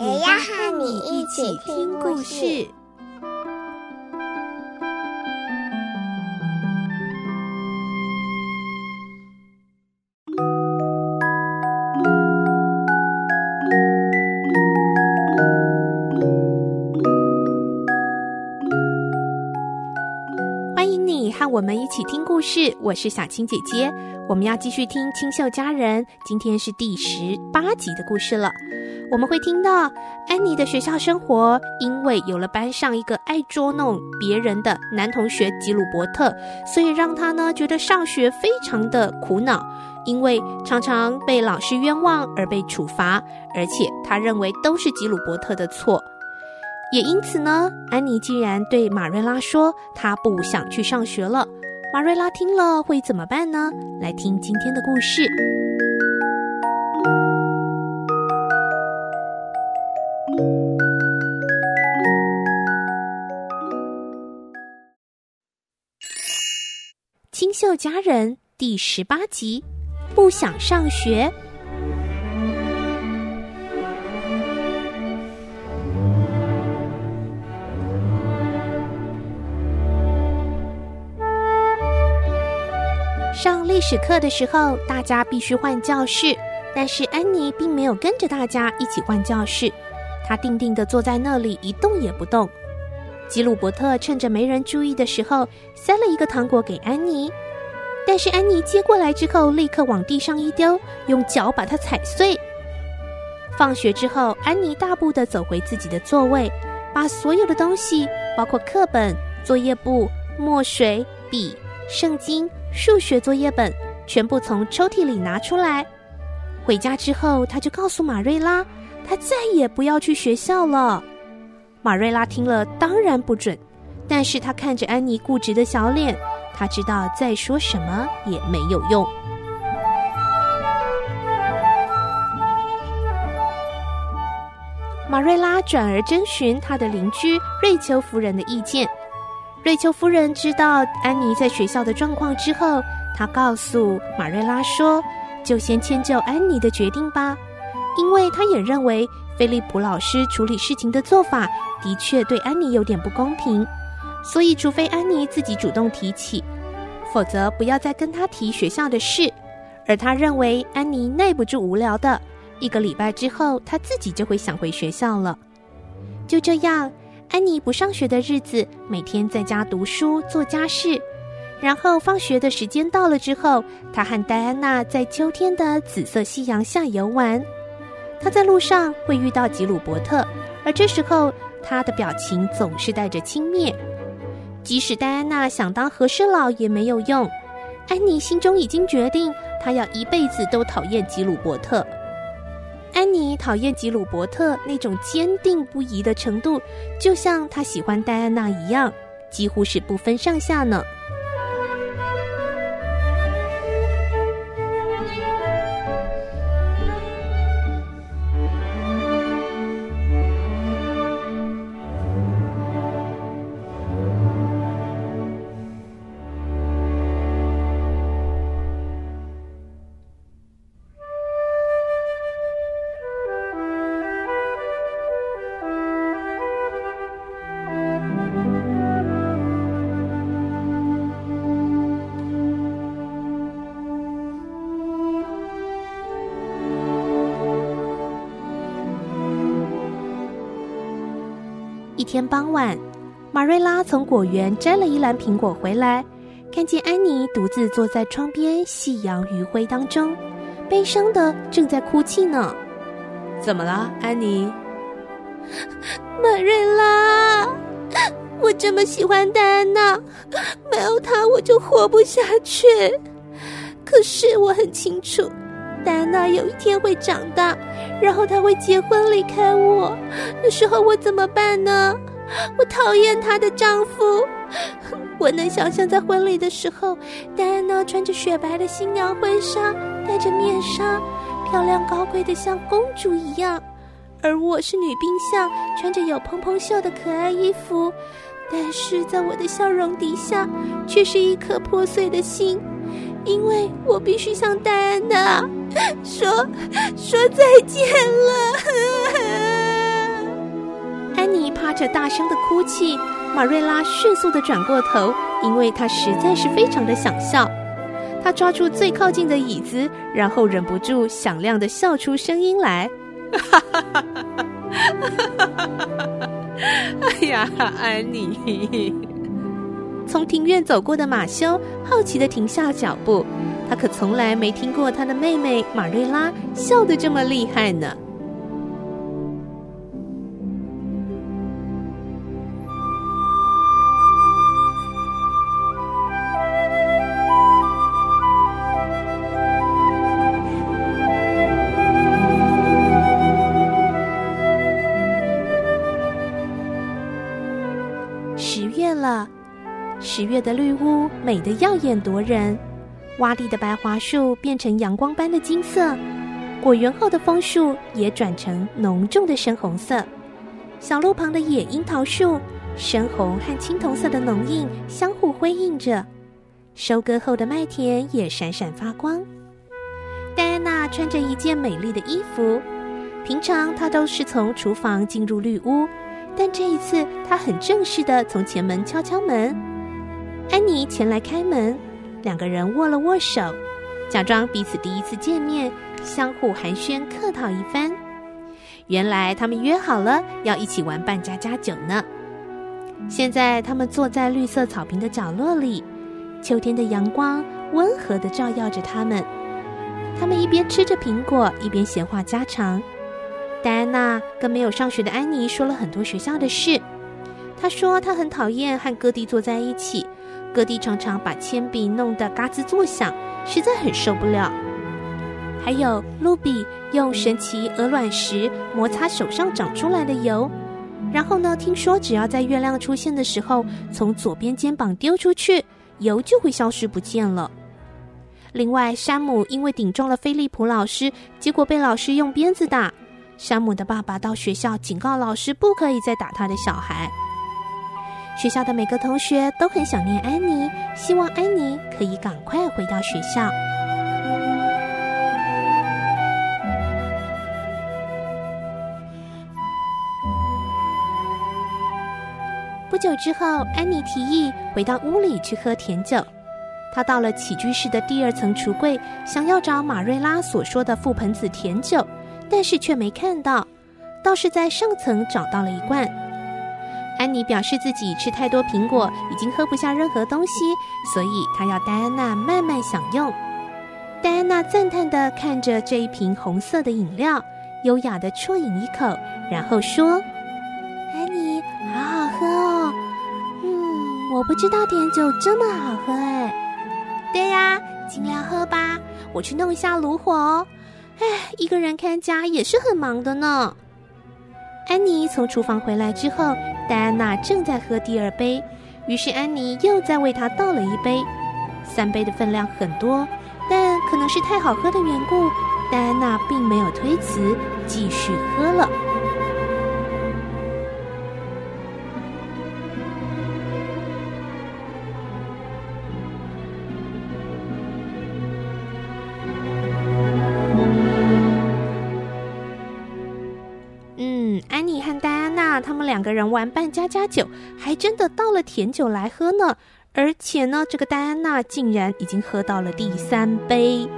也要和你一起听故事。欢迎你和我们一起听故事，我是小青姐姐。我们要继续听《清秀佳人》，今天是第十八集的故事了。我们会听到安妮的学校生活，因为有了班上一个爱捉弄别人的男同学吉鲁伯特，所以让她呢觉得上学非常的苦恼，因为常常被老师冤枉而被处罚，而且她认为都是吉鲁伯特的错。也因此呢，安妮竟然对马瑞拉说她不想去上学了。马瑞拉听了会怎么办呢？来听今天的故事。秀佳人第十八集，不想上学。上历史课的时候，大家必须换教室，但是安妮并没有跟着大家一起换教室，她定定的坐在那里一动也不动。吉鲁伯特趁着没人注意的时候，塞了一个糖果给安妮，但是安妮接过来之后，立刻往地上一丢，用脚把它踩碎。放学之后，安妮大步地走回自己的座位，把所有的东西，包括课本、作业簿、墨水、笔、圣经、数学作业本，全部从抽屉里拿出来。回家之后，她就告诉马瑞拉，她再也不要去学校了。马瑞拉听了当然不准，但是她看着安妮固执的小脸，他知道再说什么也没有用。马瑞拉转而征询他的邻居瑞秋夫人的意见。瑞秋夫人知道安妮在学校的状况之后，她告诉马瑞拉说：“就先迁就安妮的决定吧，因为她也认为。”菲利普老师处理事情的做法的确对安妮有点不公平，所以除非安妮自己主动提起，否则不要再跟她提学校的事。而他认为安妮耐不住无聊的，一个礼拜之后，她自己就会想回学校了。就这样，安妮不上学的日子，每天在家读书做家事，然后放学的时间到了之后，她和戴安娜在秋天的紫色夕阳下游玩。他在路上会遇到吉鲁伯特，而这时候他的表情总是带着轻蔑。即使戴安娜想当和事佬也没有用，安妮心中已经决定，她要一辈子都讨厌吉鲁伯特。安妮讨厌吉鲁伯特那种坚定不移的程度，就像她喜欢戴安娜一样，几乎是不分上下呢。天傍晚，马瑞拉从果园摘了一篮苹果回来，看见安妮独自坐在窗边夕阳余晖当中，悲伤的正在哭泣呢。怎么了，安妮？马瑞拉，我这么喜欢戴安娜，没有她我就活不下去。可是我很清楚，戴安娜有一天会长大，然后她会结婚离开我，那时候我怎么办呢？我讨厌她的丈夫。我能想象在婚礼的时候，戴安娜穿着雪白的新娘婚纱，戴着面纱，漂亮高贵的像公主一样。而我是女兵相，穿着有蓬蓬袖的可爱衣服，但是在我的笑容底下，却是一颗破碎的心，因为我必须像戴安娜说说再见了。安妮趴着大声的哭泣，马瑞拉迅速的转过头，因为她实在是非常的想笑。她抓住最靠近的椅子，然后忍不住响亮的笑出声音来。哈哈哈哈哈！哎呀，安妮！从庭院走过的马修好奇的停下脚步，他可从来没听过他的妹妹马瑞拉笑得这么厉害呢。十月的绿屋美得耀眼夺人，洼地的白桦树变成阳光般的金色，果园后的枫树也转成浓重的深红色。小路旁的野樱桃树，深红和青铜色的浓印相互辉映着。收割后的麦田也闪闪发光。戴安娜穿着一件美丽的衣服，平常她都是从厨房进入绿屋，但这一次她很正式地从前门敲敲门。安妮前来开门，两个人握了握手，假装彼此第一次见面，相互寒暄客套一番。原来他们约好了要一起玩扮家家酒呢。现在他们坐在绿色草坪的角落里，秋天的阳光温和的照耀着他们。他们一边吃着苹果，一边闲话家常。戴安娜跟没有上学的安妮说了很多学校的事。她说她很讨厌和哥弟坐在一起。各地常常把铅笔弄得嘎吱作响，实在很受不了。还有露比用神奇鹅卵石摩擦手上长出来的油，然后呢，听说只要在月亮出现的时候，从左边肩膀丢出去，油就会消失不见了。另外，山姆因为顶撞了菲利普老师，结果被老师用鞭子打。山姆的爸爸到学校警告老师，不可以再打他的小孩。学校的每个同学都很想念安妮，希望安妮可以赶快回到学校。不久之后，安妮提议回到屋里去喝甜酒。她到了起居室的第二层橱柜，想要找马瑞拉所说的覆盆子甜酒，但是却没看到，倒是在上层找到了一罐。安妮表示自己吃太多苹果，已经喝不下任何东西，所以她要戴安娜慢慢享用。戴安娜赞叹地看着这一瓶红色的饮料，优雅地啜饮一口，然后说：“安妮，好好喝哦。嗯，我不知道甜酒这么好喝哎。对呀，尽量喝吧。我去弄一下炉火哦。哎，一个人看家也是很忙的呢。”安妮从厨房回来之后，戴安娜正在喝第二杯，于是安妮又再为她倒了一杯。三杯的分量很多，但可能是太好喝的缘故，戴安娜并没有推辞，继续喝了。他们两个人玩扮家家酒，还真的倒了甜酒来喝呢。而且呢，这个戴安娜竟然已经喝到了第三杯。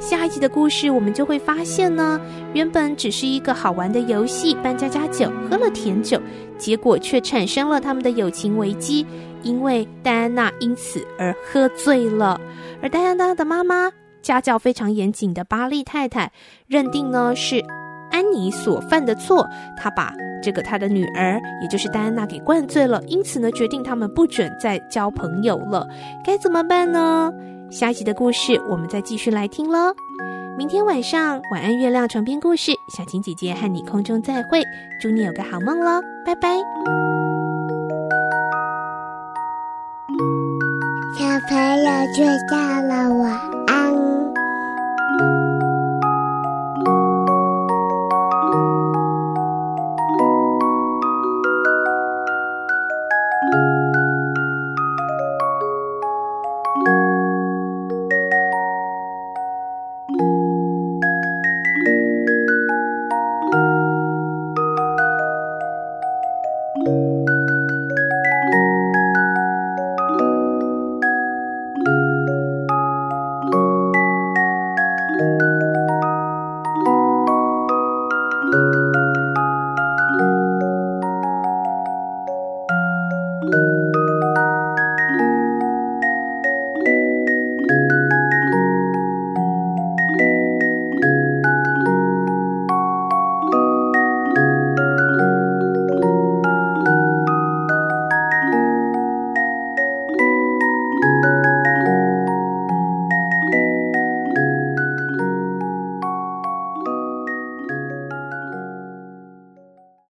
下一集的故事我们就会发现呢，原本只是一个好玩的游戏，扮家家酒，喝了甜酒，结果却产生了他们的友情危机，因为戴安娜因此而喝醉了。而戴安娜的妈妈，家教非常严谨的巴利太太，认定呢是安妮所犯的错，她把。这个他的女儿，也就是戴安娜，给灌醉了，因此呢，决定他们不准再交朋友了。该怎么办呢？下一集的故事我们再继续来听喽。明天晚上晚安月亮床边故事，小晴姐姐和你空中再会，祝你有个好梦喽，拜拜。小朋友睡觉了，我。